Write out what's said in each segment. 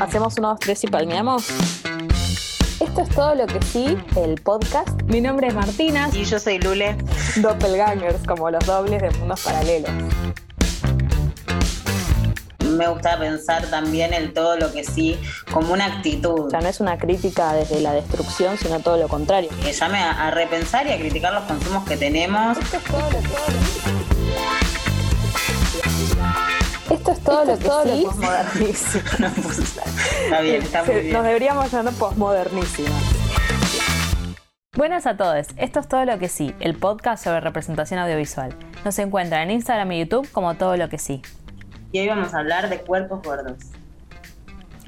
Hacemos unos tres y palmeamos. Esto es todo lo que sí, el podcast. Mi nombre es Martina. Y yo soy Lule. Doppelgangers, como los dobles de mundos paralelos. Me gusta pensar también el todo lo que sí como una actitud. O sea, no es una crítica desde la destrucción, sino todo lo contrario. Que llame a, a repensar y a criticar los consumos que tenemos. Esto es todo lo, todo lo esto es todo lo que todo sí. posmodernísimo. está bien, está muy bien. Nos deberíamos llamar posmodernísima. Buenas a todos, esto es Todo lo que sí, el podcast sobre representación audiovisual. Nos encuentran en Instagram y YouTube como Todo lo que sí. Y hoy vamos a hablar de cuerpos gordos.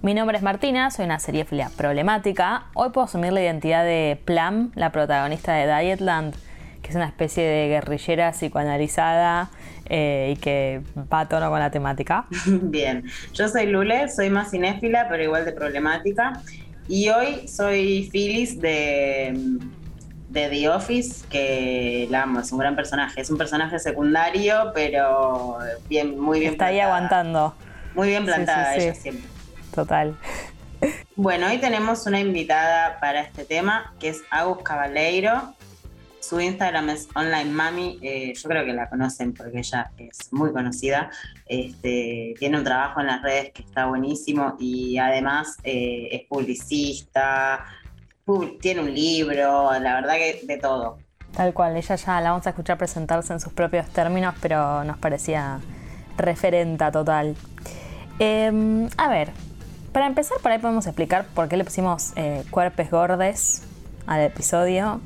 Mi nombre es Martina, soy una seriéfila problemática. Hoy puedo asumir la identidad de Plum, la protagonista de Dietland, que es una especie de guerrillera psicoanalizada eh, y que va a tono con la temática. Bien, yo soy Lule, soy más cinéfila, pero igual de problemática. Y hoy soy Phyllis de, de The Office, que la amo, es un gran personaje. Es un personaje secundario, pero bien, muy bien Está ahí aguantando. Muy bien plantada ella siempre. Total. Bueno, hoy tenemos una invitada para este tema, que es Agus Cabaleiro. Su Instagram es Online Mami, eh, yo creo que la conocen porque ella es muy conocida. Este, tiene un trabajo en las redes que está buenísimo y además eh, es publicista, tiene un libro, la verdad que de todo. Tal cual, ella ya la vamos a escuchar presentarse en sus propios términos, pero nos parecía referenta total. Em, a ver, para empezar, por ahí podemos explicar por qué le pusimos eh, cuerpes gordes al episodio.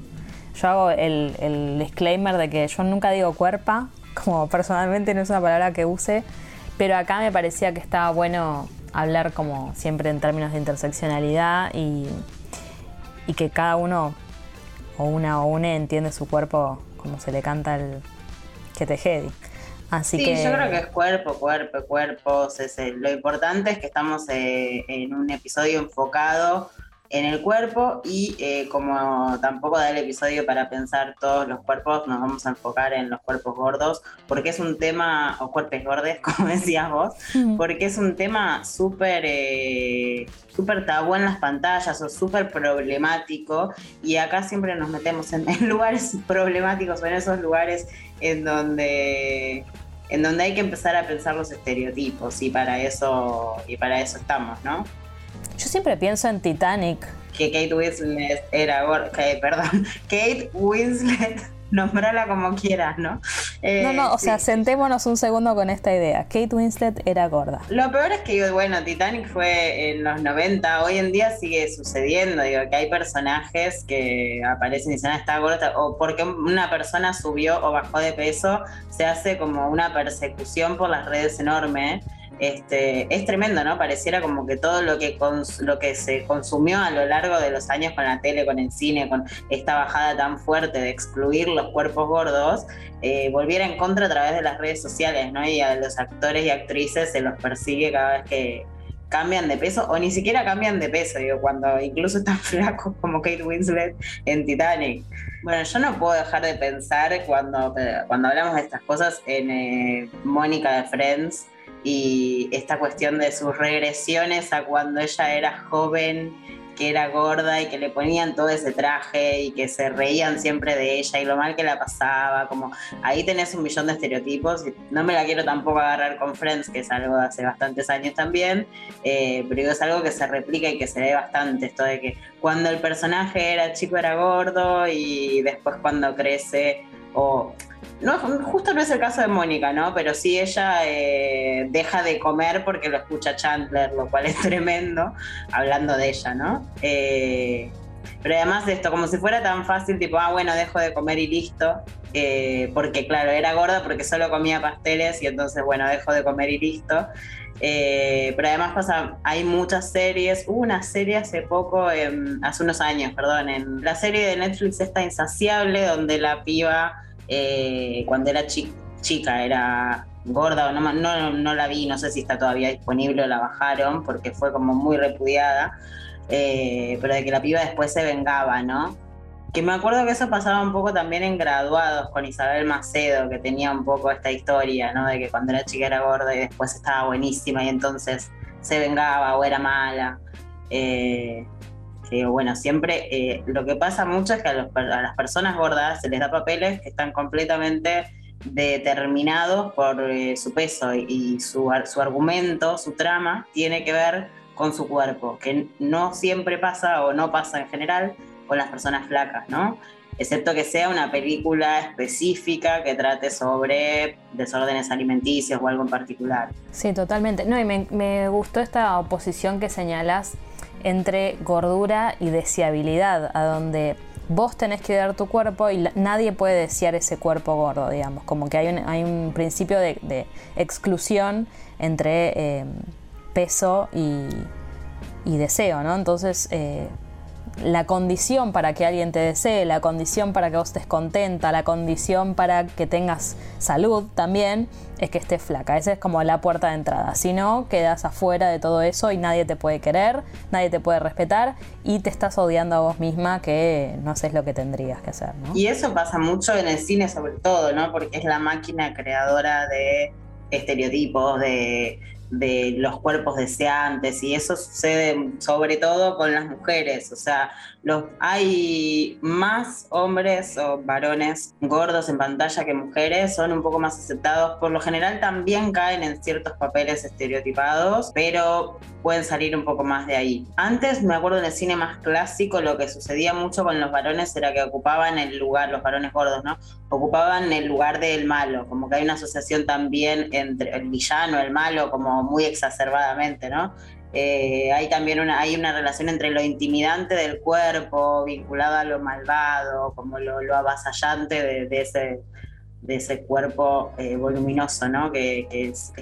Yo hago el, disclaimer de que yo nunca digo cuerpa, como personalmente no es una palabra que use, pero acá me parecía que estaba bueno hablar como siempre en términos de interseccionalidad y, y que cada uno o una o une entiende su cuerpo como se le canta el que te jedi. Así sí, que... yo creo que es cuerpo, cuerpo, cuerpos. Es lo importante es que estamos eh, en un episodio enfocado en el cuerpo y eh, como tampoco da el episodio para pensar todos los cuerpos, nos vamos a enfocar en los cuerpos gordos, porque es un tema, o cuerpos gordes, como decías vos, porque es un tema súper eh, súper tabú en las pantallas o súper problemático y acá siempre nos metemos en, en lugares problemáticos o en esos lugares en donde en donde hay que empezar a pensar los estereotipos y para eso y para eso estamos, ¿no? Yo siempre pienso en Titanic. Que Kate Winslet era gorda. perdón. Kate Winslet, nombrala como quieras, ¿no? Eh, no, no, o sea, sentémonos un segundo con esta idea. Kate Winslet era gorda. Lo peor es que, bueno, Titanic fue en los 90, hoy en día sigue sucediendo, digo, que hay personajes que aparecen y dicen, ah, está gorda, o porque una persona subió o bajó de peso, se hace como una persecución por las redes enorme. Este, es tremendo, ¿no? Pareciera como que todo lo que, lo que se consumió a lo largo de los años con la tele, con el cine, con esta bajada tan fuerte de excluir los cuerpos gordos, eh, volviera en contra a través de las redes sociales, ¿no? Y a los actores y actrices se los persigue cada vez que cambian de peso o ni siquiera cambian de peso, digo, cuando incluso están flacos como Kate Winslet en Titanic. Bueno, yo no puedo dejar de pensar cuando, cuando hablamos de estas cosas en eh, Mónica de Friends, y esta cuestión de sus regresiones a cuando ella era joven, que era gorda y que le ponían todo ese traje y que se reían siempre de ella y lo mal que la pasaba, como ahí tenés un millón de estereotipos, no me la quiero tampoco agarrar con Friends, que es algo de hace bastantes años también, eh, pero es algo que se replica y que se ve bastante, esto de que cuando el personaje era chico era gordo y después cuando crece o no, justo no es el caso de Mónica, ¿no? Pero sí ella eh, deja de comer porque lo escucha Chandler, lo cual es tremendo, hablando de ella, ¿no? Eh, pero además de esto, como si fuera tan fácil, tipo, ah, bueno, dejo de comer y listo, eh, porque claro, era gorda porque solo comía pasteles y entonces, bueno, dejo de comer y listo. pero además pasa, hay muchas series, hubo una serie hace poco, hace unos años, perdón, en la serie de Netflix esta insaciable, donde la piba eh, cuando era chica, era gorda no, no, la vi, no sé si está todavía disponible o la bajaron porque fue como muy repudiada, eh, pero de que la piba después se vengaba, ¿no? Que me acuerdo que eso pasaba un poco también en graduados con Isabel Macedo, que tenía un poco esta historia, ¿no? De que cuando era chica era gorda y después estaba buenísima y entonces se vengaba o era mala. Eh, bueno, siempre eh, lo que pasa mucho es que a, las personas gordas se les da papeles que están completamente determinados por eh, su peso y, su, su argumento, su trama, tiene que ver con su cuerpo, que no siempre pasa o no pasa en general con las personas flacas, ¿no? Excepto que sea una película específica que trate sobre desórdenes alimenticios o algo en particular. Sí, totalmente. No, y me, me gustó esta oposición que señalas entre gordura y deseabilidad, a donde vos tenés que dar tu cuerpo y nadie puede desear ese cuerpo gordo, digamos, como que hay un, hay un principio de, exclusión entre eh, peso y, y, deseo, ¿no? Entonces, eh, la condición para que alguien te desee, la condición para que vos estés contenta, la condición para que tengas salud también, es que estés flaca. Esa es como la puerta de entrada. Si no, quedas afuera de todo eso y nadie te puede querer, nadie te puede respetar y te estás odiando a vos misma que no haces lo que tendrías que hacer. Y eso pasa mucho en el cine sobre todo, ¿no? Porque es la máquina creadora de estereotipos, de de los cuerpos deseantes y eso sucede sobre todo con las mujeres, o sea, los, hay más hombres o varones gordos en pantalla que mujeres, son un poco más aceptados, por lo general también caen en ciertos papeles estereotipados, pero pueden salir un poco más de ahí. Antes me acuerdo en el cine más clásico lo que sucedía mucho con los varones era que ocupaban el lugar, los varones gordos, ¿no? Ocupaban el lugar del malo, como que hay una asociación también entre el villano, el malo, como muy exacerbadamente, ¿no? Eh, hay también una, hay una relación entre lo intimidante del cuerpo, vinculado a lo malvado, como lo, avasallante de, ese, de ese cuerpo eh, voluminoso, ¿no? Que, es,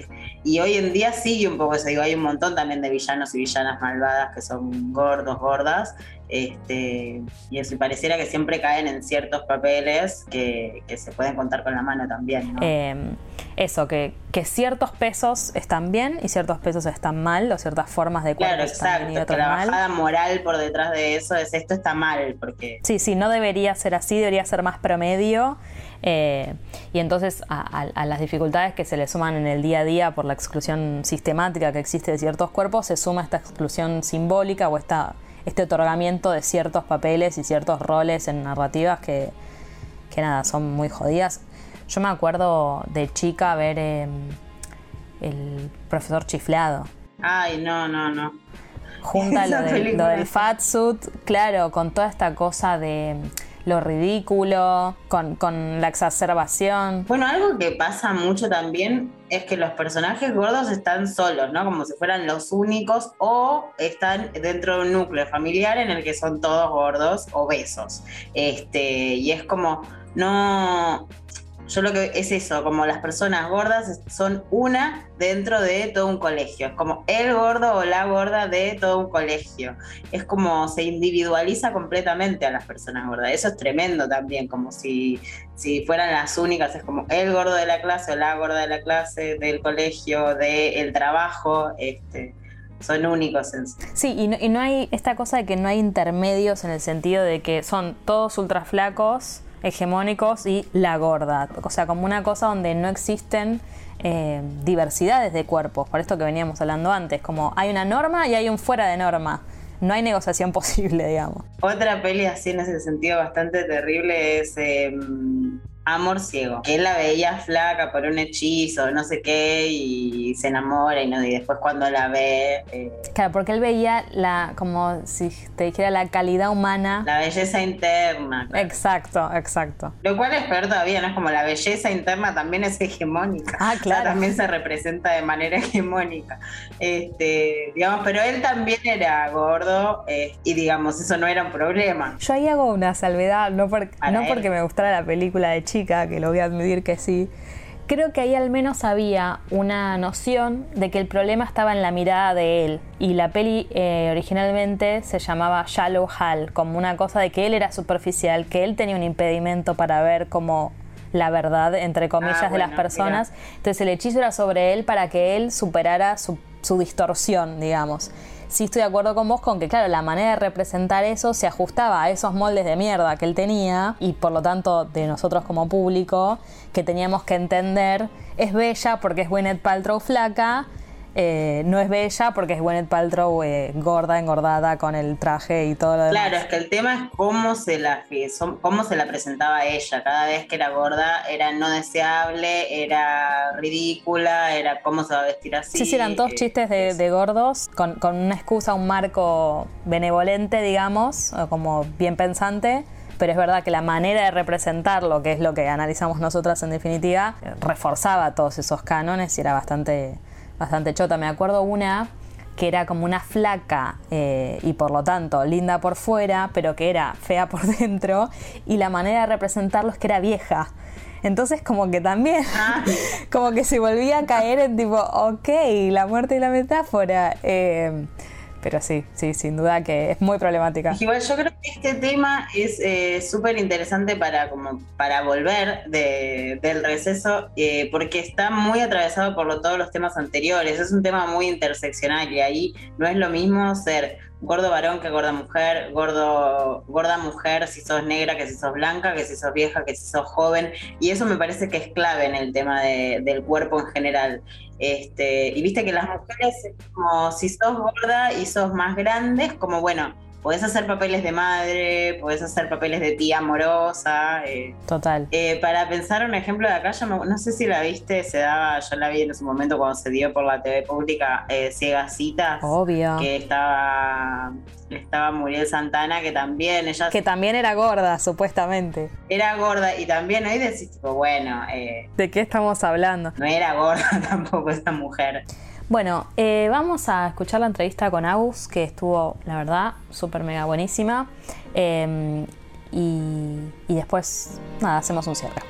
y hoy en día sigue un poco eso, digo, hay un montón también de villanos y villanas malvadas que son gordos, gordas, este, y eso, pareciera que siempre caen en ciertos papeles que, se pueden contar con la mano también, ¿no? Em, eso, que, que ciertos pesos están bien y ciertos pesos están mal, o ciertas formas de cuerpo claro, están bien y que la bajada moral por detrás de eso es esto está mal, porque... Sí, sí, no debería ser así, debería ser más promedio. Eh, y entonces a, las dificultades que se le suman en el día a día por la exclusión sistemática que existe de ciertos cuerpos, se suma esta exclusión simbólica o esta, este otorgamiento de ciertos papeles y ciertos roles en narrativas que, que nada, son muy jodidas. Yo me acuerdo de chica ver em, el profesor chiflado. Ay, no, no, no. Junta lo, lo del fat suit, claro, con toda esta cosa de lo ridículo, con, con, la exacerbación. Bueno, algo que pasa mucho también es que los personajes gordos están solos, ¿no? Como si fueran los únicos o están dentro de un núcleo familiar en el que son todos gordos, obesos. Este, y es como, no, yo lo que es eso, como las personas gordas son una dentro de todo un colegio, es como el gordo o la gorda de todo un colegio, es como se individualiza completamente a las personas gordas, eso es tremendo también, como si, si fueran las únicas, es como el gordo de la clase o la gorda de la clase, del colegio, del trabajo, este son únicos en sí. y no, y no hay esta cosa de que no hay intermedios en el sentido de que son todos ultra flacos hegemónicos y la gorda. O sea, como una cosa donde no existen eh, diversidades de cuerpos, por esto que veníamos hablando antes, como hay una norma y hay un fuera de norma. No hay negociación posible, digamos. Otra peli así en ese sentido bastante terrible es em, amor ciego. Que él la veía flaca por un hechizo, no sé qué, y se enamora y, no, y después cuando la ve... Eh, claro, porque él veía la, como si te dijera, la calidad humana. La belleza interna. Exacto, exacto. Lo cual es peor todavía, ¿no? Es como la belleza interna también es hegemónica. Ah, claro. también se representa de manera hegemónica. Este, digamos, pero él también era gordo eh, y digamos, eso no era un problema. Yo ahí hago una salvedad, no, no porque me gustara la película de chica, que lo voy a admitir que sí, creo que ahí al menos había una noción de que el problema estaba en la mirada de él. Y la peli eh, originalmente se llamaba Shallow Hal, como una cosa de que él era superficial, que él tenía un impedimento para ver como la verdad, entre comillas, ah, de las personas. Entonces el hechizo era sobre él para que él superara su, su distorsión, digamos sí estoy de acuerdo con vos con que, claro, la manera de representar eso se ajustaba a esos moldes de mierda que él tenía y por lo tanto de nosotros como público que teníamos que entender es bella porque es Gwyneth Paltrow flaca eh, no es bella porque es Gwyneth Paltrow eh, gorda, engordada, con el traje y todo lo demás. Claro, es que el tema es cómo se la cómo se la presentaba ella. Cada vez que era gorda era no deseable, era ridícula, era cómo se va a vestir así. Sí, sí, eran todos chistes de, gordos con, con, una excusa, un marco benevolente, digamos, como bien pensante pero es verdad que la manera de representarlo, que es lo que analizamos nosotras en definitiva, reforzaba todos esos cánones y era bastante, bastante chota. Me acuerdo una que era como una flaca eh, y por lo tanto linda por fuera, pero que era fea por dentro, y la manera de representarlo es que era vieja. Entonces como que también, ah. como que se volvía a caer en tipo, ok, la muerte y la metáfora. Eh, pero sí, sí, sin duda que es muy problemática. Igual yo creo que este tema es eh, súper interesante para, como, para volver del receso, eh, porque está muy atravesado por todos los temas anteriores. Es un tema muy interseccional y ahí no es lo mismo ser gordo varón que gorda mujer, gordo, gorda mujer si sos negra que si sos blanca, que si sos vieja, que si sos joven. Y eso me parece que es clave en el tema del cuerpo en general. Este, y viste que las mujeres, como si sos gorda y sos más grande, como bueno, Podés hacer papeles de madre, podés hacer papeles de tía amorosa. Eh, Total. Eh, para pensar un ejemplo de acá, yo no sé si la viste, se daba, yo la vi en su momento cuando se dio por la TV pública, eh, Ciegas Citas. Obvio. Que estaba, estaba Muriel Santana, que también ella... Que también era gorda, supuestamente. Era gorda y también ahí decís, tipo, bueno... Eh, ¿De qué estamos hablando? No era gorda tampoco esa mujer. Bueno, eh, vamos a escuchar la entrevista con Agus, que estuvo, la verdad, súper mega buenísima. Em, y, después, nada, hacemos un cierre.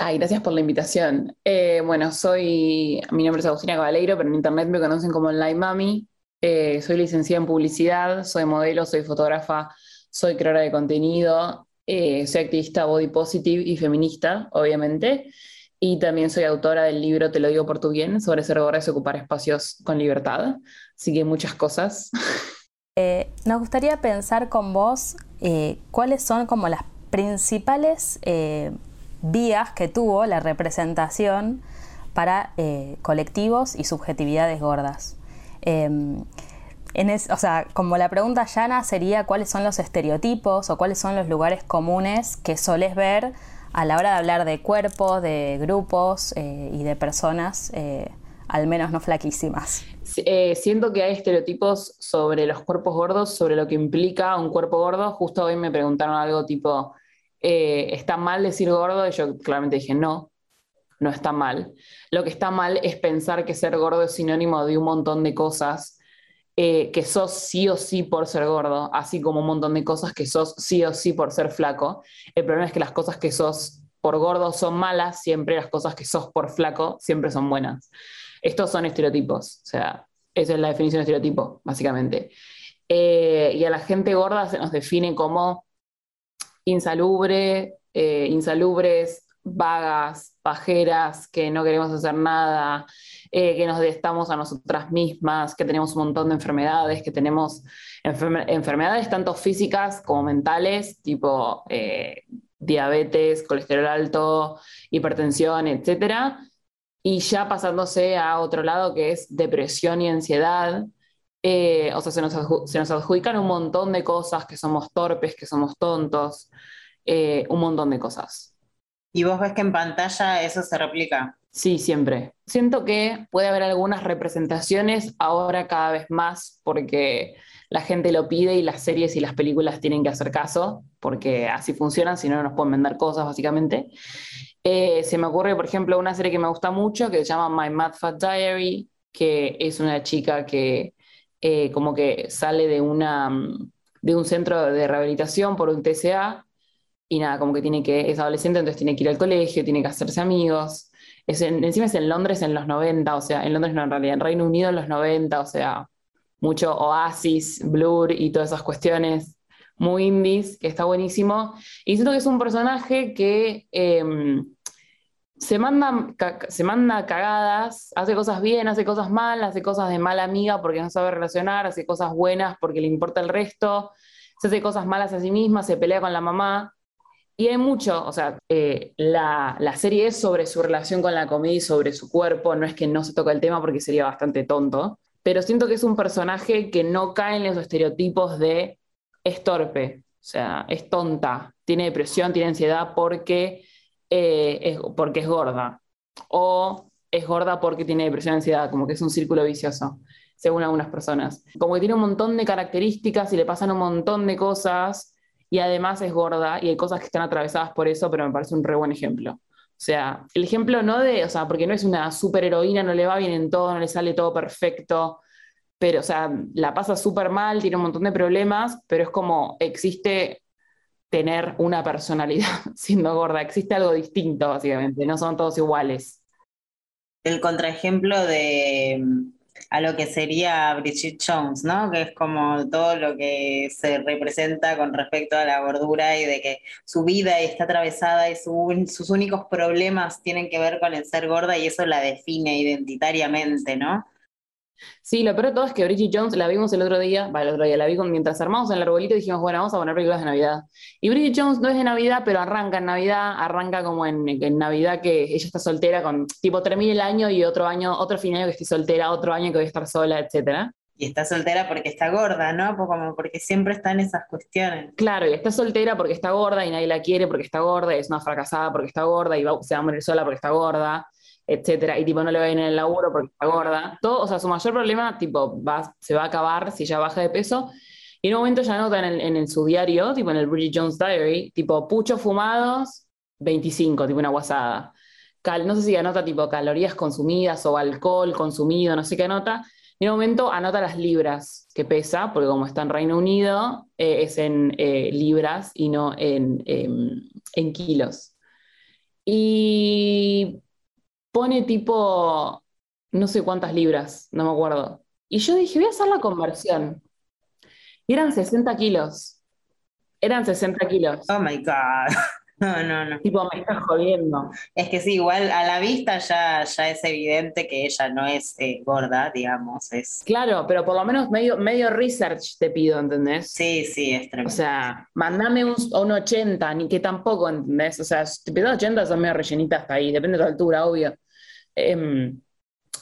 Ay, gracias por la invitación. Eh, bueno, soy, mi nombre es Agustina Cabaleiro, pero en internet me conocen como Online Mami. Eh, soy licenciada en publicidad, soy modelo, soy fotógrafa, soy creadora de contenido eh, soy activista body positive y feminista, obviamente, y también soy autora del libro Te lo digo por tu bien, sobre ser gorda y ocupar espacios con libertad. Así que muchas cosas. Eh, nos gustaría pensar con vos eh, cuáles son como las principales vías que tuvo la representación para colectivos y subjetividades gordas. Em, o sea, como la pregunta llana sería cuáles son los estereotipos o cuáles son los lugares comunes que soles ver a la hora de hablar de cuerpos, de grupos eh, y de personas, eh, al menos no flaquísimas. Eh, siento que hay estereotipos sobre los cuerpos gordos, sobre lo que implica un cuerpo gordo. Justo hoy me preguntaron algo tipo, ¿está mal decir gordo? Y yo claramente dije, no, no está mal. Lo que está mal es pensar que ser gordo es sinónimo de un montón de cosas eh, que sos sí o sí por ser gordo, así como un montón de cosas que sos sí o sí por ser flaco. El problema es que las cosas que sos por gordo son malas, siempre las cosas que sos por flaco siempre son buenas. Estos son estereotipos, o sea, esa es la definición de estereotipo, básicamente. Eh, y a la gente gorda se nos define como insalubre, eh, insalubres, vagas, pajeras, que no queremos hacer nada, eh, que nos estamos a nosotras mismas, que tenemos un montón de enfermedades, que tenemos enfermedades tanto físicas como mentales, tipo eh, diabetes, colesterol alto, hipertensión, etc. Y ya pasándose a otro lado que es depresión y ansiedad. Eh, o sea, se nos, se nos adjudican un montón de cosas, que somos torpes, que somos tontos, un montón de cosas. ¿Y vos ves que en pantalla eso se replica? Sí, siempre. Siento que puede haber algunas representaciones ahora cada vez más porque la gente lo pide y las series y las películas tienen que hacer caso porque así funcionan, si no, no nos pueden vender cosas básicamente. Eh, se me ocurre, por ejemplo, una serie que me gusta mucho que se llama My Mad Fat Diary, que es una chica que eh, como que sale de, una, de un centro de rehabilitación por un TCA y nada, como que tiene que, es adolescente, entonces tiene que ir al colegio, tiene que hacerse amigos. Es encima es en Londres en los 90, o sea, en Londres no, en realidad, en Reino Unido en los 90, o sea, mucho Oasis, Blur y todas esas cuestiones muy indies, que está buenísimo. Y siento que es un personaje que em, se, manda, se manda cagadas, hace cosas bien, hace cosas mal, hace cosas de mala amiga porque no sabe relacionar, hace cosas buenas porque le importa el resto, se hace cosas malas a sí misma, se pelea con la mamá Y hay mucho, o sea, eh, la, la, serie es sobre su relación con la comida y sobre su cuerpo, no es que no se toca el tema porque sería bastante tonto, pero siento que es un personaje que no cae en los estereotipos de es torpe, o sea, es tonta, tiene depresión, tiene ansiedad porque, eh, es, porque es gorda, o es gorda porque tiene depresión ansiedad, como que es un círculo vicioso, según algunas personas. Como que tiene un montón de características y le pasan un montón de cosas y además es gorda y hay cosas que están atravesadas por eso, pero me parece un re buen ejemplo. O sea, el ejemplo no de, o sea, porque no es una superheroína, no le va bien en todo, no le sale todo perfecto, pero, o sea, la pasa súper mal, tiene un montón de problemas, pero es como existe tener una personalidad siendo gorda, existe algo distinto, básicamente, no son todos iguales. El contraejemplo de a lo que sería Bridget Jones, ¿no? Que es como todo lo que se representa con respecto a la gordura y de que su vida está atravesada y sus únicos problemas tienen que ver con el ser gorda y eso la define identitariamente, ¿no? Sí, lo peor de todo es que Bridget Jones la vimos el otro día, el otro día la vi mientras armamos el arbolito y dijimos, bueno, vamos a poner películas de Navidad. Y Bridget Jones no es de Navidad, pero arranca en Navidad, arranca como en, Navidad que ella está soltera, con tipo termina el año y otro año, otro fin de año que estoy soltera, otro año que voy a estar sola, etcétera. Y está soltera porque está gorda, ¿no? Pues como porque siempre están esas cuestiones. Claro, y está soltera porque está gorda y nadie la quiere porque está gorda, y es una fracasada porque está gorda y se va a morir sola porque está gorda etcétera, y tipo no le va ir en el laburo porque está gorda. Todo, o sea, su mayor problema, tipo, va, se va a acabar si ya baja de peso. Y en un momento ya nota en, su diario, tipo en el Bridget Jones Diary, tipo, puchos fumados, 25, tipo una guasada. Cal, no sé si anota tipo calorías consumidas o alcohol consumido, no sé qué anota. Y en un momento anota las libras que pesa, porque como está en Reino Unido, eh, es en eh, libras y no en, en kilos. Y pone tipo, no sé cuántas libras, no me acuerdo. Y yo dije, voy a hacer la conversión. Y eran 60 kilos. Eran 60 kilos. Oh my God. No, no, no. Tipo, me estás jodiendo. Es que sí, igual a la vista ya, ya es evidente que ella no es eh, gorda, digamos. Es... Claro, pero por lo menos medio, medio research te pido, ¿entendés? Sí, sí, es tremendo. O sea, mandame un, un 80, ni que tampoco, ¿entendés? O sea, si te pido 80 son medio rellenitas hasta ahí, depende de tu altura, obvio. Em,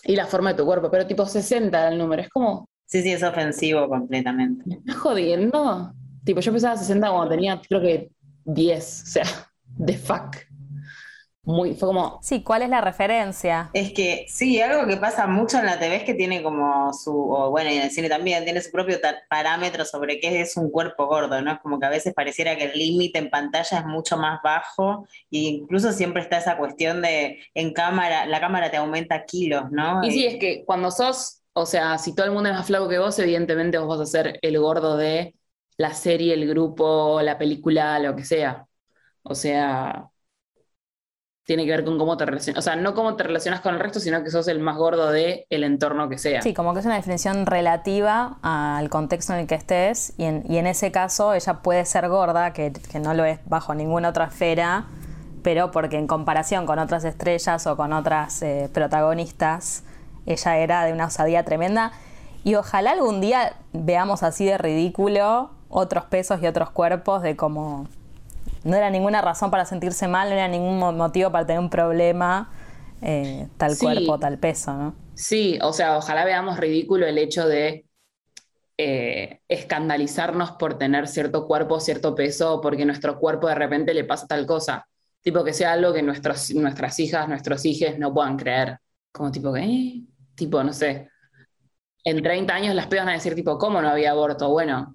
y la forma de tu cuerpo, pero tipo 60 el número, es como... Sí, sí, es ofensivo completamente. ¿Me estás jodiendo? Tipo, yo pesaba 60 cuando tenía, creo que 10, o sea, the fuck. Muy, fue como... Sí, ¿cuál es la referencia? Es que sí, algo que pasa mucho en la TV es que tiene como su, o bueno, y en el cine también, tiene su propio parámetro sobre qué es un cuerpo gordo, ¿no? Es como que a veces pareciera que el límite en pantalla es mucho más bajo e incluso siempre está esa cuestión de en cámara, la cámara te aumenta kilos, ¿no? Y sí, es que cuando sos, o sea, si todo el mundo es más flaco que vos, evidentemente vos vas a ser el gordo de la serie, el grupo, la película, lo que sea. O sea, tiene que ver con cómo te relacionas, o sea, no cómo te relacionas con el resto, sino que sos el más gordo el entorno que sea. Sí, como que es una definición relativa al contexto en el que estés, y en, y en ese caso ella puede ser gorda, que, que, no lo es bajo ninguna otra esfera, pero porque en comparación con otras estrellas o con otras eh, protagonistas, ella era de una osadía tremenda, y ojalá algún día veamos así de ridículo otros pesos y otros cuerpos de cómo no era ninguna razón para sentirse mal, no era ningún motivo para tener un problema, eh, tal cuerpo, tal peso, ¿no? Sí, o sea, ojalá veamos ridículo el hecho de eh, escandalizarnos por tener cierto cuerpo, cierto peso, porque nuestro cuerpo de repente le pasa tal cosa. Tipo que sea algo que nuestros, nuestras hijas, nuestros hijos no puedan creer. Como tipo que, eh, tipo, no sé. En 30 años las pegan a decir, tipo, ¿cómo no había aborto? Bueno,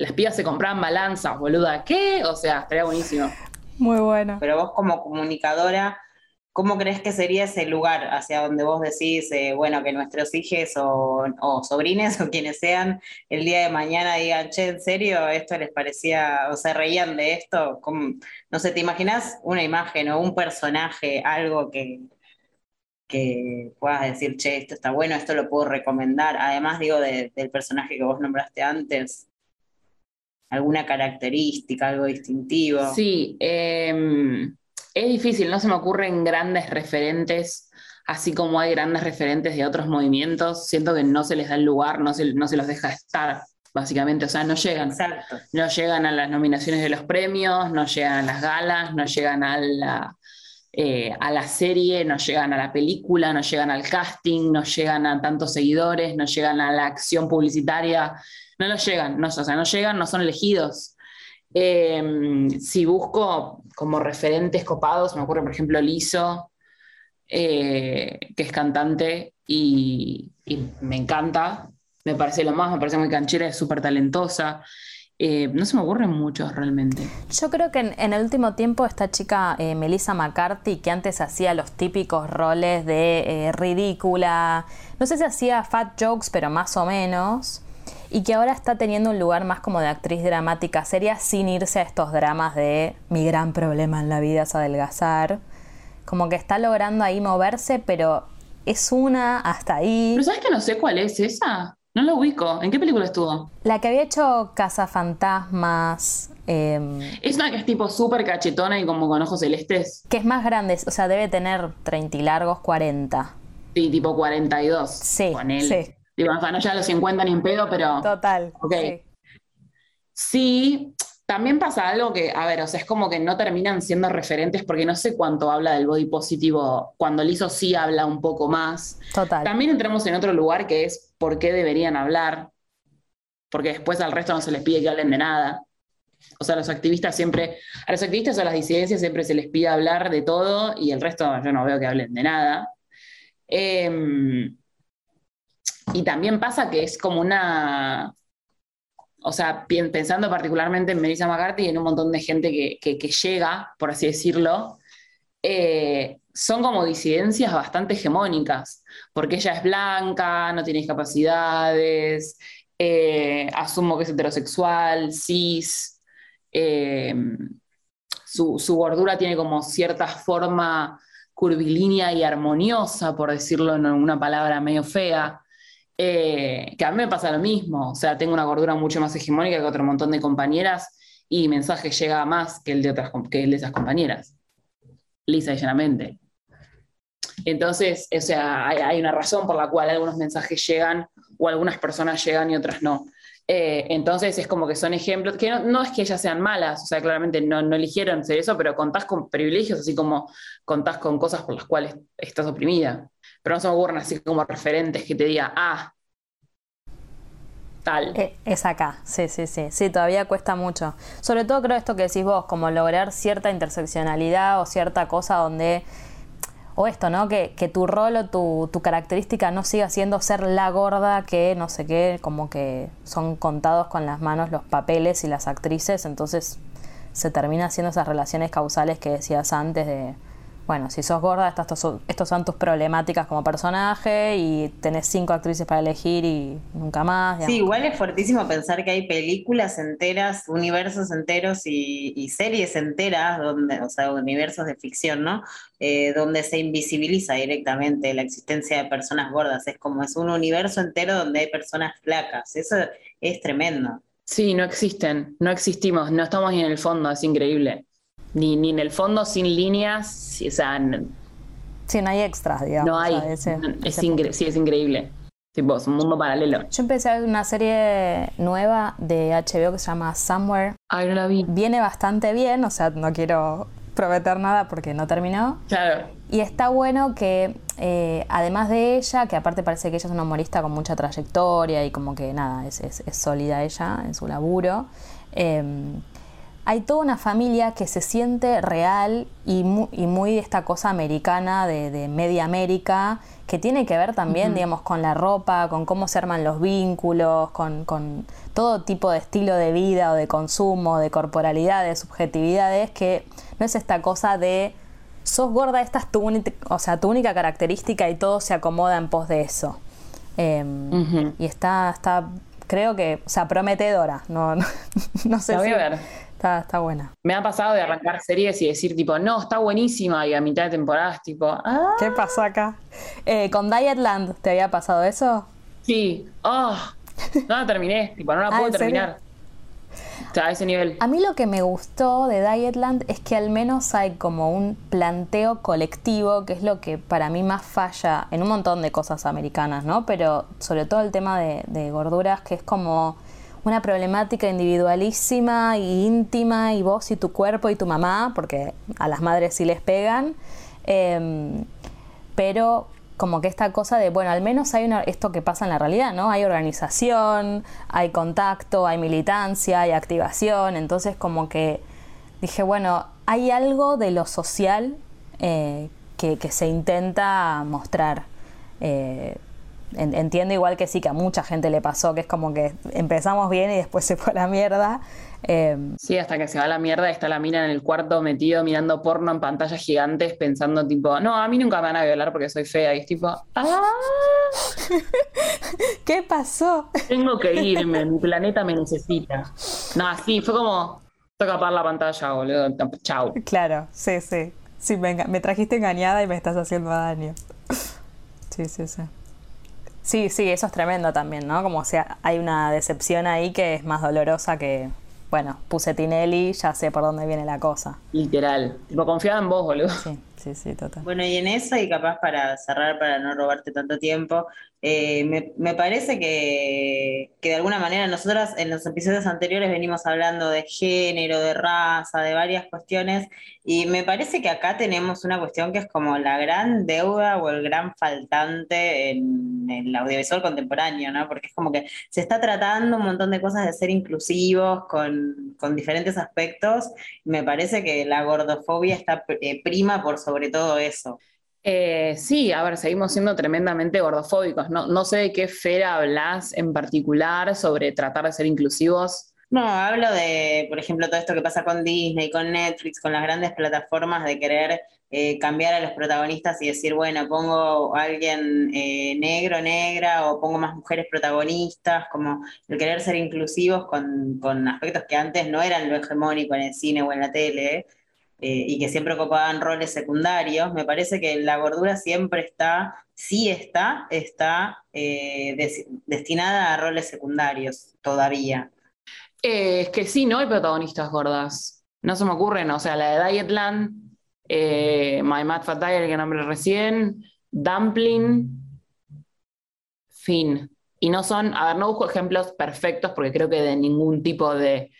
las pibas se compraban balanzas, boluda. ¿Qué? O sea, estaría buenísimo. Muy bueno. Pero vos como comunicadora, ¿cómo crees que sería ese lugar hacia donde vos decís, eh, bueno, que nuestros hijos o, o, sobrines o quienes sean, el día de mañana digan, che, ¿en serio esto les parecía, o se reían de esto? no sé, ¿te imaginas una imagen o un personaje, algo que, que puedas decir, che, esto está bueno, esto lo puedo recomendar? Además, digo, del personaje que vos nombraste antes alguna característica, algo distintivo. Sí, em, es difícil, no se me ocurren grandes referentes, así como hay grandes referentes de otros movimientos, siento que no se les da el lugar, no se, no se los deja estar básicamente, o sea, no llegan. Exacto. No llegan a las nominaciones de los premios, no llegan a las galas, no llegan a la, eh, a la serie, no llegan a la película, no llegan al casting, no llegan a tantos seguidores, no llegan a la acción publicitaria, no lo llegan, no, o sea, no llegan, no son elegidos. Eh, si busco como referentes copados, me ocurre por ejemplo Lizo, eh, que es cantante y, me encanta, me parece lo más, me parece muy canchera, es súper talentosa. Eh, no se me ocurren muchos realmente. Yo creo que en, en el último tiempo esta chica eh, Melissa McCarthy, que antes hacía los típicos roles de ridícula, no sé si hacía fat jokes, pero más o menos, y que ahora está teniendo un lugar más como de actriz dramática seria sin irse a estos dramas de mi gran problema en la vida es adelgazar. Como que está logrando ahí moverse, pero es una hasta ahí. Pero ¿sabes que no sé cuál es esa? No lo ubico. ¿En qué película estuvo? La que había hecho Cazafantasmas, eh, Es una que es tipo súper cachetona y como con ojos celestes. que es más grande, o sea, debe tener 30 y largos, 40. Sí, tipo 42. Sí, Con él. sí. No ya a los 50 ni en pedo, pero. Total. Ok. sí. Sí, también pasa algo que, a ver, o sea, es como que no terminan siendo referentes porque no sé cuánto habla del body positivo. Cuando Lizo sí habla un poco más. Total. También entramos en otro lugar que es por qué deberían hablar, porque después al resto no se les pide que hablen de nada. O sea, los activistas siempre, a los activistas o a las disidencias siempre se les pide hablar de todo y el resto yo no veo que hablen de nada. Em, y también pasa que es como una, o sea, pensando particularmente en Melissa McCarthy y en un montón de gente que, que- que llega, por así decirlo, eh, son como disidencias bastante hegemónicas, porque ella es blanca, no tiene discapacidades, eh, asumo que es heterosexual, cis, eh, su, su gordura tiene como cierta forma curvilínea y armoniosa, por decirlo en una palabra medio fea, eh, que a mí me pasa lo mismo, o sea, tengo una gordura mucho más hegemónica que otro montón de compañeras y mensaje llega más que el de, otras, que el de esas compañeras, lisa y llanamente. Entonces, o sea, hay, hay una razón por la cual algunos mensajes llegan o algunas personas llegan y otras no. Eh, entonces es como que son ejemplos, que no, no es que ellas sean malas, o sea, claramente no, no eligieron ser eso, pero contás con privilegios, así como contás con cosas por las cuales estás oprimida. Pero no se me así como referentes que te diga, ah, tal. Eh, Es acá, sí, sí, sí. Sí, todavía cuesta mucho. Sobre todo creo esto que decís vos, como lograr cierta interseccionalidad o cierta cosa donde. O esto, ¿no? Que, que tu rol o tu, tu característica no siga siendo ser la gorda que no sé qué, como que son contados con las manos los papeles y las actrices, entonces se termina haciendo esas relaciones causales que decías antes de, bueno, si sos gorda, estas son, estos son tus problemáticas como personaje y tenés cinco actrices para elegir y nunca más. digamos. Sí, igual es fuertísimo pensar que hay películas enteras, universos enteros y, y series enteras, donde, o sea, universos de ficción, ¿no? Eh, donde se invisibiliza directamente la existencia de personas gordas. Es como es un universo entero donde hay personas flacas. Eso es tremendo. Sí, no existen, no existimos, no estamos ni en el fondo, es increíble. Ni, ni en el fondo, sin líneas, o sea, Sí, no hay extras, digamos. no hay. o sea, ese- n- es ese incre- sí, es increíble. Tipo, es un mundo paralelo. Yo empecé a ver una serie nueva de HBO que se llama Somewhere. Ay, no la vi. Viene bastante bien, o sea, no quiero prometer nada porque no terminó. Claro. Y está bueno que, eh, además de ella, que aparte parece que ella es una humorista con mucha trayectoria y como que nada, es, es- es sólida ella en su laburo, eh, hay toda una familia que se siente real y, mu- y muy de esta cosa americana de, de media América, que tiene que ver también, digamos, con la ropa, con cómo se arman los vínculos, con, con todo tipo de estilo de vida o de consumo, de corporalidad, de subjetividades, que no es esta cosa de sos gorda, esta es tu, única- o sea, tu única característica y todo se acomoda en pos de eso. Eh, Ujú. Y está, está, creo que, o sea, prometedora. No, no, no sé La voy si- a ver. Está, está buena. Me ha pasado de arrancar series y decir, tipo, no, está buenísima, y a mitad de temporadas, tipo, ah, ¿Qué pasó acá? Eh, con Dietland, ¿te había pasado eso? sí, oh, no la terminé, tipo, no la Ah, puedo terminar. O sea, a ese nivel. A mí lo que me gustó de Dietland es que al menos hay como un planteo colectivo, que es lo que para mí más falla en un montón de cosas americanas, ¿no? Pero sobre todo el tema de, de gorduras, que es como una problemática individualísima y íntima y vos y tu cuerpo y tu mamá, porque a las madres sí les pegan, em, pero como que esta cosa de, bueno, al menos hay una, esto que pasa en la realidad, ¿no? Hay organización, hay contacto, hay militancia, hay activación, entonces como que dije, bueno, hay algo de lo social eh, que, se intenta mostrar. Eh, entiendo igual que sí, que a mucha gente le pasó, que es como que empezamos bien y después se fue a la mierda. Em, sí, hasta que se va a la mierda, está la mina en el cuarto metido mirando porno en pantallas gigantes pensando tipo, no, a mí nunca me van a violar porque soy fea. Y es tipo, ¡ah! ¿Qué pasó? Tengo que irme, mi planeta me necesita. No, sí, fue como, toca apagar la pantalla, boludo. Chau. Claro, sí, sí. Sí, venga, me trajiste engañada y me estás haciendo daño. Sí, sí, sí. Sí, sí, eso es tremendo también, ¿no? Como sea, hay una decepción ahí que es más dolorosa que, bueno, puse Tinelli, ya sé por dónde viene la cosa. Literal. Tipo, confiaba en vos, boludo. Sí, sí, sí, total. Bueno, y en eso, y capaz para cerrar, para no robarte tanto tiempo, eh, me, parece que, de alguna manera nosotras en los episodios anteriores venimos hablando de género, de raza, de varias cuestiones, y me parece que acá tenemos una cuestión que es como la gran deuda o el gran faltante en el audiovisual contemporáneo, ¿no? Porque es como que se está tratando un montón de cosas de ser inclusivos con, diferentes aspectos, me parece que la gordofobia está eh, prima por sobre todo eso. Eh, sí, a ver, seguimos siendo tremendamente gordofóbicos. No, no sé de qué esfera hablas en particular sobre tratar de ser inclusivos. No, hablo de, por ejemplo, todo esto que pasa con Disney, con Netflix, con las grandes plataformas de querer eh, cambiar a los protagonistas y decir, bueno, pongo a alguien eh, negro, negra, o pongo más mujeres protagonistas, como el querer ser inclusivos con, con aspectos que antes no eran lo hegemónico en el cine o en la tele. Eh, y que siempre ocupaban roles secundarios, me parece que la gordura siempre está, sí está, está eh, destinada a roles secundarios todavía. Eh, es que sí, no hay protagonistas gordas. No se me ocurren, o sea, la de Dietland, My Mad Fat Diet, que nombré recién, Dumpling, fin. Y no son, a ver, no busco ejemplos perfectos porque creo que de ningún tipo de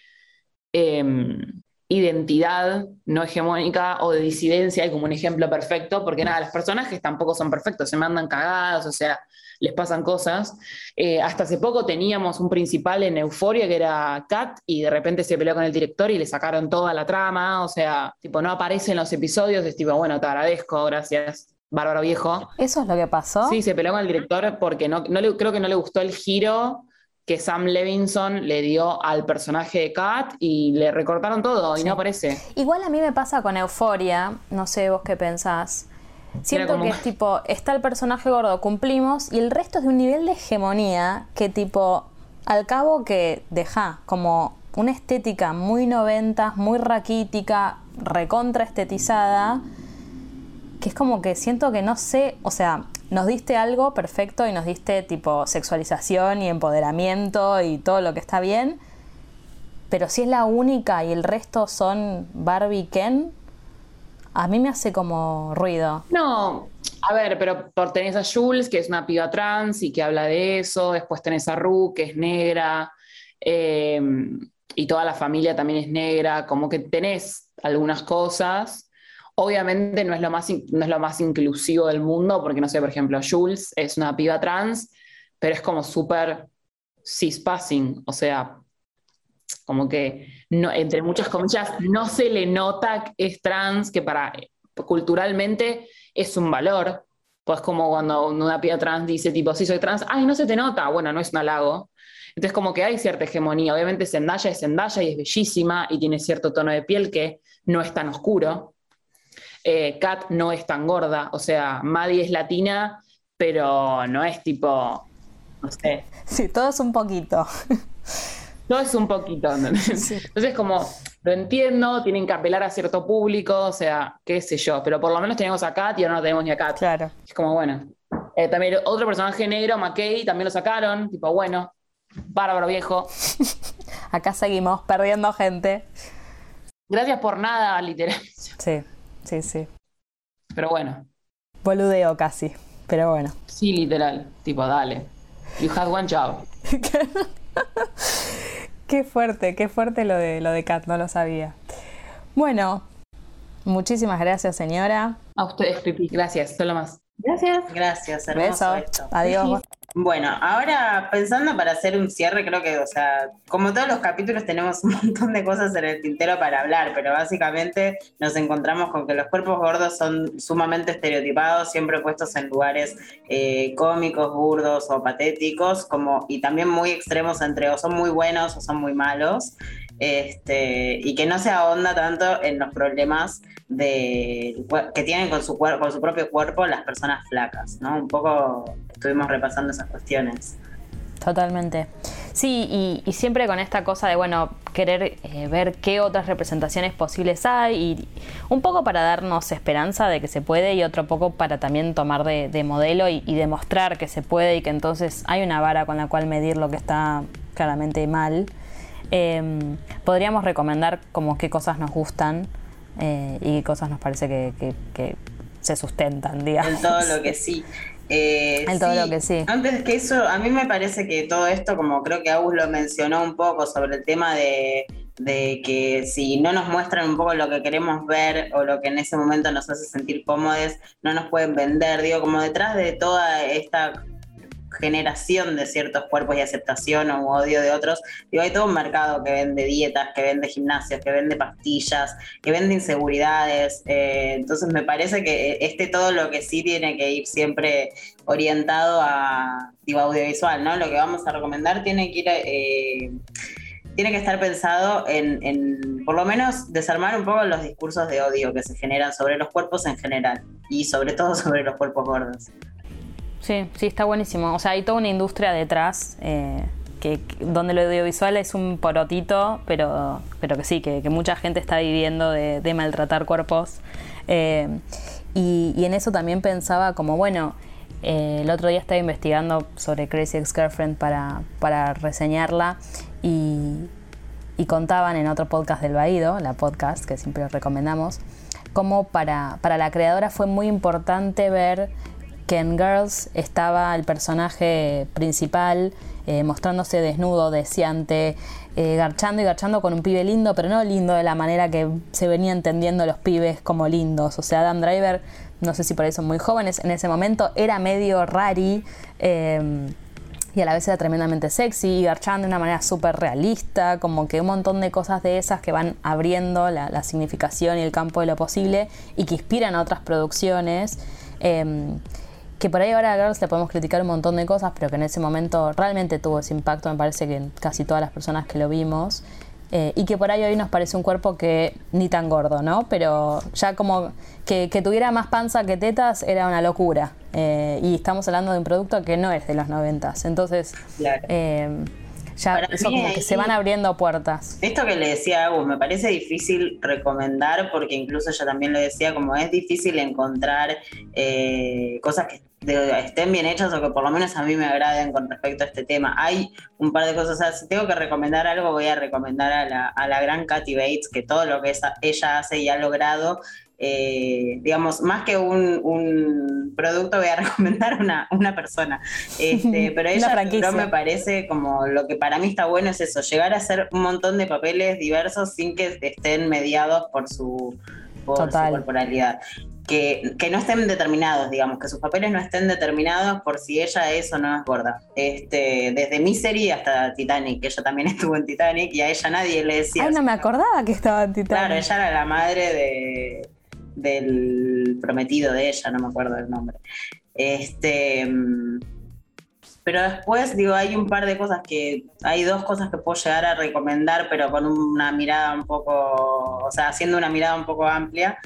em, identidad no hegemónica o de disidencia, hay como un ejemplo perfecto, porque nada, los personajes tampoco son perfectos, se mandan cagadas, o sea, les pasan cosas. Eh, hasta hace poco teníamos un principal en Euforia que era Kat y de repente se peleó con el director y le sacaron toda la trama, o sea, tipo, no aparece en los episodios, es tipo, bueno, te agradezco, gracias. Bárbaro viejo. ¿Eso es lo que pasó? Sí, se peleó con el director porque no, no le, creo que no le gustó el giro que Sam Levinson le dio al personaje de Kat y le recortaron todo y no aparece. Igual a mí me pasa con Euforia, no sé vos qué pensás. Siento que es tipo, está el personaje gordo, cumplimos, y el resto es de un nivel de hegemonía que tipo, al cabo que deja como una estética muy noventas, muy raquítica, recontra estetizada, que es como que siento que no sé, o sea, nos diste algo perfecto y nos diste tipo sexualización y empoderamiento y todo lo que está bien, pero si es la única y el resto son Barbie Ken, a mí me hace como ruido. No, a ver, pero por tenés a Jules, que es una piba trans y que habla de eso, después tenés a Ru, que es negra, eh, y toda la familia también es negra, como que tenés algunas cosas Obviamente no es, lo más, no es lo más inclusivo del mundo, porque no sé, por ejemplo, Jules es una piba trans, pero es como súper cispassing, o sea, como que no, entre muchas comillas no se le nota que es trans, que para culturalmente es un valor. Pues como cuando una piba trans dice tipo, sí soy trans, ay, no se te nota, bueno, no es un halago. Entonces como que hay cierta hegemonía. Obviamente Zendaya es Zendaya y es bellísima y tiene cierto tono de piel que no es tan oscuro. Eh, Kat no es tan gorda, o sea, Maddie es latina, pero no es tipo, no sé. Sí, todo es un poquito. Todo es un poquito. Entonces, como, lo entiendo, tienen que apelar a cierto público, o sea, qué sé yo, pero por lo menos tenemos a Kat y ahora no tenemos ni a Kat. Claro. Es como, bueno. Eh, también otro personaje negro, McKay, también lo sacaron, tipo, bueno, bárbaro viejo. Acá seguimos perdiendo gente. Gracias por nada, literal. Sí. Sí, sí. Pero bueno. Boludeo casi, pero bueno. Sí, literal. Tipo, dale. You had one job. Qué fuerte, qué fuerte lo de lo de Kat, no lo sabía. Bueno, muchísimas gracias, señora. A ustedes, Pipi, gracias, solo más. Gracias. Gracias, hermoso Beso. Adiós. Bueno, ahora pensando para hacer un cierre, creo que, o sea, como todos los capítulos tenemos un montón de cosas en el tintero para hablar, pero básicamente nos encontramos con que los cuerpos gordos son sumamente estereotipados, siempre puestos en lugares eh, cómicos, burdos o patéticos, como, y también muy extremos entre o son muy buenos o son muy malos. Este, y que no se ahonda tanto en los problemas de, que tienen con su, con su propio cuerpo las personas flacas, ¿no? Un poco estuvimos repasando esas cuestiones. Totalmente. Sí, y, siempre con esta cosa de, bueno, querer eh, ver qué otras representaciones posibles hay y un poco para darnos esperanza de que se puede y otro poco para también tomar de, modelo y, demostrar que se puede y que entonces hay una vara con la cual medir lo que está claramente mal. Em, podríamos recomendar como qué cosas nos gustan eh, y qué cosas nos parece que, que se sustentan, digamos. En todo lo que sí. Eh, todo lo que sí. Antes que eso, a mí me parece que todo esto, como creo que Agus lo mencionó un poco sobre el tema de, de que si no nos muestran un poco lo que queremos ver o lo que en ese momento nos hace sentir cómodos, no nos pueden vender. Digo, como detrás de toda esta generación de ciertos cuerpos y aceptación o odio de otros. Digo, hay todo un mercado que vende dietas, que vende gimnasios, que vende pastillas, que vende inseguridades. Eh, entonces me parece que este todo lo que sí tiene que ir siempre orientado a audiovisual, ¿no? Lo que vamos a recomendar tiene que. Eh, tiene que estar pensado en, en, por lo menos, desarmar un poco los discursos de odio que se generan sobre los cuerpos en general y sobre todo sobre los cuerpos gordos. Sí, sí, está buenísimo. O sea, hay toda una industria detrás, eh, que, donde lo audiovisual es un porotito, pero, pero que sí, que, mucha gente está viviendo de, maltratar cuerpos. Eh, y, en eso también pensaba como, bueno, eh, el otro día estaba investigando sobre Crazy Ex-Girlfriend para, para reseñarla y, y contaban en otro podcast del Baído, la podcast que siempre recomendamos, como para, para la creadora fue muy importante ver que en Girls estaba el personaje principal eh, mostrándose desnudo, deseante, eh, garchando y garchando con un pibe lindo, pero no lindo de la manera que se venía entendiendo los pibes como lindos. O sea, Adam Driver, no sé si por eso muy jóvenes, en ese momento era medio rari. Em, y a la vez era tremendamente sexy y garchando de una manera súper realista, como que un montón de cosas de esas que van abriendo la, significación y el campo de lo posible y que inspiran a otras producciones. Em, que por ahí ahora a Girls le podemos criticar un montón de cosas, pero que en ese momento realmente tuvo ese impacto, me parece que en casi todas las personas que lo vimos. Eh, y que por ahí hoy nos parece un cuerpo que ni tan gordo, ¿no? Pero ya como que, tuviera más panza que tetas era una locura. Eh, y estamos hablando de un producto que no es de los noventas. Entonces, eh, ya eso como que se van abriendo puertas. Esto que le decía a Agus, me parece difícil recomendar porque incluso yo también lo decía, como es difícil encontrar cosas que estén bien hechas o que por lo menos a mí me agraden con respecto a este tema. Hay un par de cosas, o sea, si tengo que recomendar algo, voy a recomendar a la, a la gran Katy Bates, que todo lo que ella hace y ha logrado, eh, digamos, más que un, un, producto, voy a recomendar una, una persona. Este, pero ella no me parece como lo que para mí está bueno es eso, llegar a hacer un montón de papeles diversos sin que estén mediados por su, por su corporalidad que, no estén determinados, digamos, que sus papeles no estén determinados por si ella es o no es gorda. Este, desde mi serie hasta Titanic, que ella también estuvo en Titanic y a ella nadie le decía. Ay, no me acordaba que estaba en Titanic. Claro, ella era la madre de, del prometido de ella, no me acuerdo del nombre. Este. Pero después, digo, hay un par de cosas que, hay dos cosas que puedo llegar a recomendar, pero con una mirada un poco, o sea, haciendo una mirada un poco amplia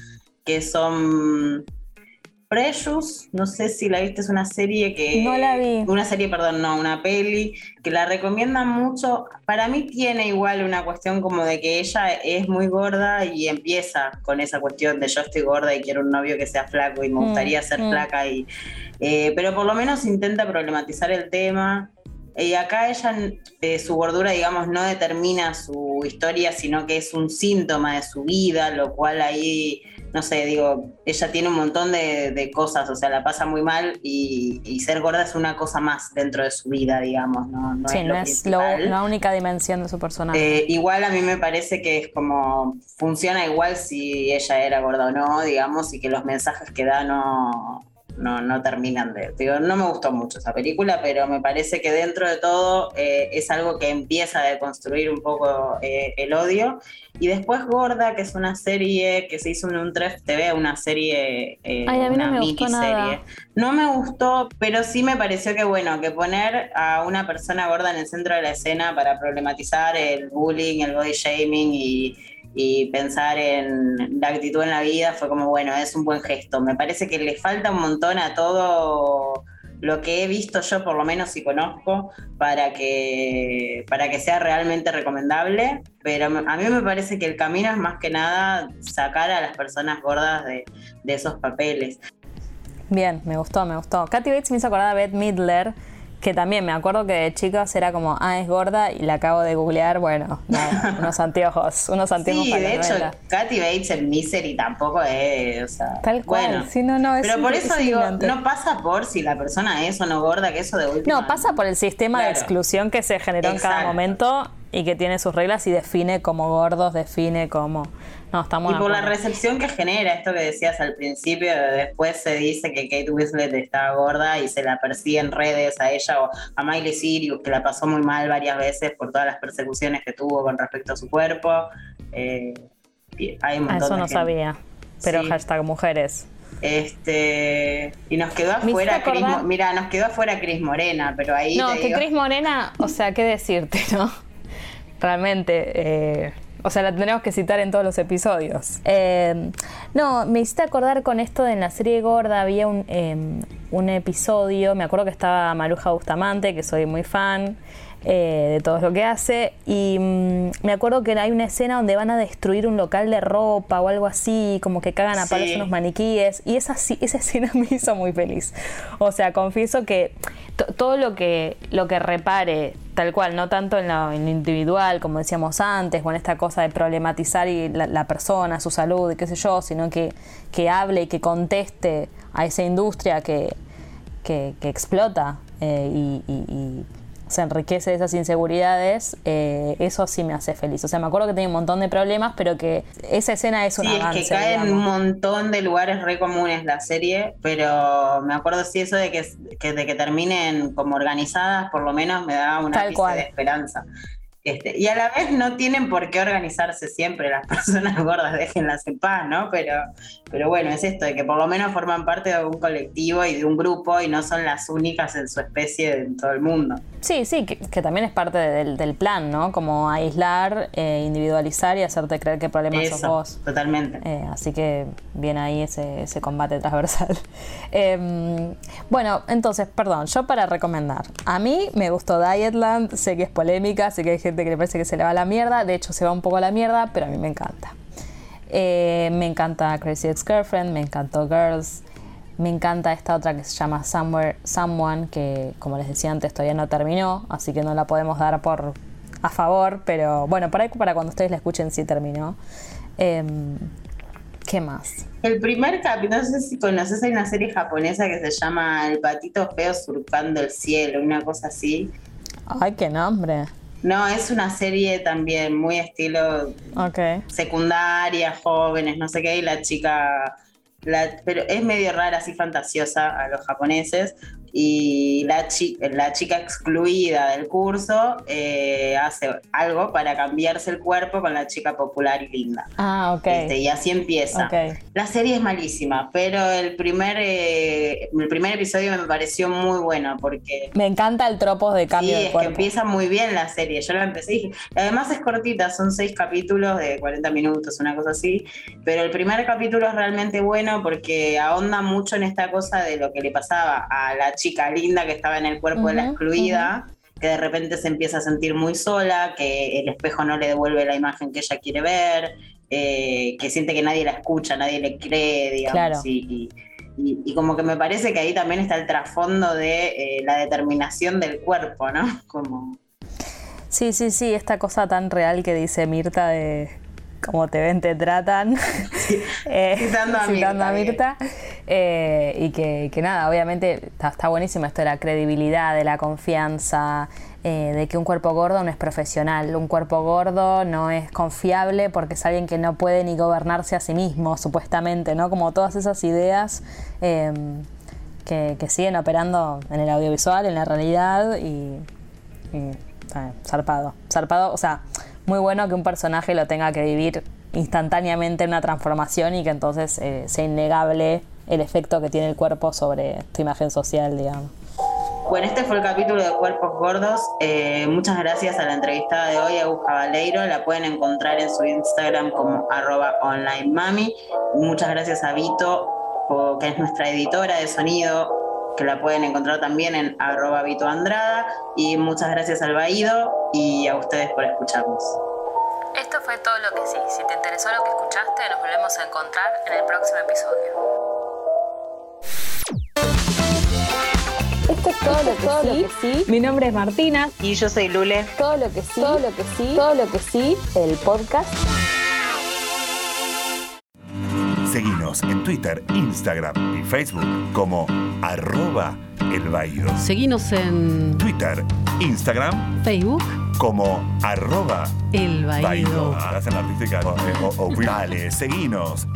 que son Precious, no sé si la viste, es una serie que... No la vi. Una serie, perdón, no, una peli, que la recomiendan mucho. Para mí tiene igual una cuestión como de que ella es muy gorda y empieza con esa cuestión de yo estoy gorda y quiero un novio que sea flaco y me mm, gustaría ser mm. flaca. Y, eh, pero por lo menos intenta problematizar el tema. Y acá ella, eh, su gordura, digamos, no determina su historia, sino que es un síntoma de su vida, lo cual ahí no sé, digo, ella tiene un montón de, cosas, o sea, la pasa muy mal y, ser gorda es una cosa más dentro de su vida, digamos, ¿no? sí, no es la única dimensión de su personaje. Eh, igual a mí me parece que es como, funciona igual si ella era gorda o no, digamos, y que los mensajes que da no no, no terminan de... Digo, no me gustó mucho esa película, pero me parece que dentro de todo eh, es algo que empieza a deconstruir un poco eh, el odio. Y después Gorda, que es una serie que se hizo en un 3 TV, una serie, eh, una no miniserie. No me gustó, pero sí me pareció que bueno, que poner a una persona gorda en el centro de la escena para problematizar el bullying, el body shaming y y pensar en la actitud en la vida fue como, bueno, es un buen gesto. Me parece que le falta un montón a todo lo que he visto yo, por lo menos y conozco, para que, para que sea realmente recomendable. Pero a mí me parece que el camino es más que nada sacar a las personas gordas de, de esos papeles. Bien, me gustó, me gustó. Katy Bates me hizo acordar a Beth Midler que también me acuerdo que de chicas era como, ah, es gorda, y la acabo de googlear, bueno, unos anteojos, unos anteojos. Sí, de hecho, Katy Bates en Misery tampoco es, o sea, Tal cual, sí, no, no, es Pero por eso digo, no pasa por si la persona es o no gorda, que eso de última... No, pasa por el sistema de exclusión que se generó en cada momento y que tiene sus reglas y define como gordos, define como y por la recepción que genera, esto que decías al principio, después se dice que Kate Winslet está gorda y se la persigue en redes a ella o a Miley Cyrus, que la pasó muy mal varias veces por todas las persecuciones que tuvo con respecto a su cuerpo. Eh, hay un Eso no sabía, pero hashtag mujeres. Este, y nos quedó afuera Cris, mira, nos quedó afuera Cris Morena, pero ahí No, que Cris Morena, o sea, qué decirte, ¿no? Realmente eh, o sea, la tenemos que citar en todos los episodios. Eh, no, me hiciste acordar con esto de en la serie Gorda había un, em, un episodio, me acuerdo que estaba Maruja Bustamante, que soy muy fan, eh, de todo lo que hace. Y mm, me acuerdo que hay una escena donde van a destruir un local de ropa o algo así, como que cagan a palos unos maniquíes. Y esa, esa escena me hizo muy feliz. O sea, confieso que todo lo que, lo que repare, tal cual, no tanto en lo, individual, como decíamos antes, en esta cosa de problematizar y la, persona, su salud y qué sé yo, sino que, que hable y que conteste a esa industria que, que, explota eh, y se enriquece de esas inseguridades, eh, eso sí me hace feliz. O sea, me acuerdo que tenía un montón de problemas, pero que esa escena es un sí, es que cae en un montón de lugares re comunes la serie, pero me acuerdo sí eso de que, de que terminen como organizadas, por lo menos me da una de esperanza. Este, y a la vez no tienen por qué organizarse siempre las personas gordas, déjenlas en paz, ¿no? Pero, pero bueno, es esto, de que por lo menos forman parte de un colectivo y de un grupo y no son las únicas en su especie en todo el mundo. Sí, sí, que, también es parte del, plan, ¿no? Como aislar, eh, individualizar y hacerte creer que el problema sos vos. Totalmente. Eh, así que viene ahí ese, ese combate transversal. Em, bueno, entonces, perdón, yo para recomendar. A mí me gustó Dietland, sé que es polémica, sé que hay gente que le parece que se le va a la mierda. De hecho, se va un poco a la mierda, pero a mí me encanta. Eh, me encanta Crazy Ex-Girlfriend, me encantó Girls. Me encanta esta otra que se llama Somewhere, Someone, que como les decía antes todavía no terminó, así que no la podemos dar por a favor, pero bueno, para, para cuando ustedes la escuchen sí terminó. Em, ¿Qué más? El primer capítulo, no sé si conoces, hay una serie japonesa que se llama El patito feo surcando el cielo, una cosa así. Ay, qué nombre. No, es una serie también muy estilo secundaria, jóvenes, no sé qué, y la chica, pero es medio rara, así fantasiosa a los japoneses, y la, la chica excluida del curso eh, hace algo para cambiarse el cuerpo con la chica popular y linda. Ah, ok. Este, y así empieza. La serie es malísima, pero el primer, eh, el primer episodio me pareció muy bueno porque... Me encanta el tropo de cambio sí, es que empieza muy bien la serie. Yo la empecé y además es cortita, son seis capítulos de 40 minutos, una cosa así, pero el primer capítulo es realmente bueno porque ahonda mucho en esta cosa de lo que le pasaba a la chica chica linda que estaba en el cuerpo de la excluida, que de repente se empieza a sentir muy sola, que el espejo no le devuelve la imagen que ella quiere ver, eh, que siente que nadie la escucha, nadie le cree, digamos. Y, como que me parece que ahí también está el trasfondo de eh, la determinación del cuerpo, ¿no? Como... Sí, sí, sí, esta cosa tan real que dice Mirta de como te ven, te tratan. Eh, citando a Mirta. Eh, y que, nada, obviamente está, buenísimo esto de la credibilidad, de la confianza, eh, de que un cuerpo gordo no es profesional, un cuerpo gordo no es confiable porque es alguien que no puede ni gobernarse a sí mismo, supuestamente, ¿no? Como todas esas ideas em, que, siguen operando en el audiovisual, en la realidad y, y zarpado, zarpado, o sea, muy bueno que un personaje lo tenga que vivir instantáneamente en una transformación y que entonces eh, sea innegable el efecto que tiene el cuerpo sobre tu imagen social, digamos. Bueno, este fue el capítulo de Cuerpos Gordos. Eh, muchas gracias a la entrevistada de hoy, Agus Cabaleiro. La pueden encontrar en su Instagram como arroba online. Muchas gracias a Vito, que es nuestra editora de sonido, que la pueden encontrar también en arroba Vito Andrada. Y muchas gracias al Baído y a ustedes por escucharnos. Esto fue todo lo que sí. Si te interesó lo que escuchaste, nos volvemos a encontrar en el próximo episodio. Esto es todo, lo, que, todo sí. lo que sí. Mi nombre es Martina. Y yo soy Lule. Todo lo que sí. Todo lo que sí. Todo lo que sí. El podcast. Seguinos en Twitter, Instagram y Facebook como arroba el Seguinos en Twitter, Instagram, Facebook como arroba el Hacen la artística o, o, seguinos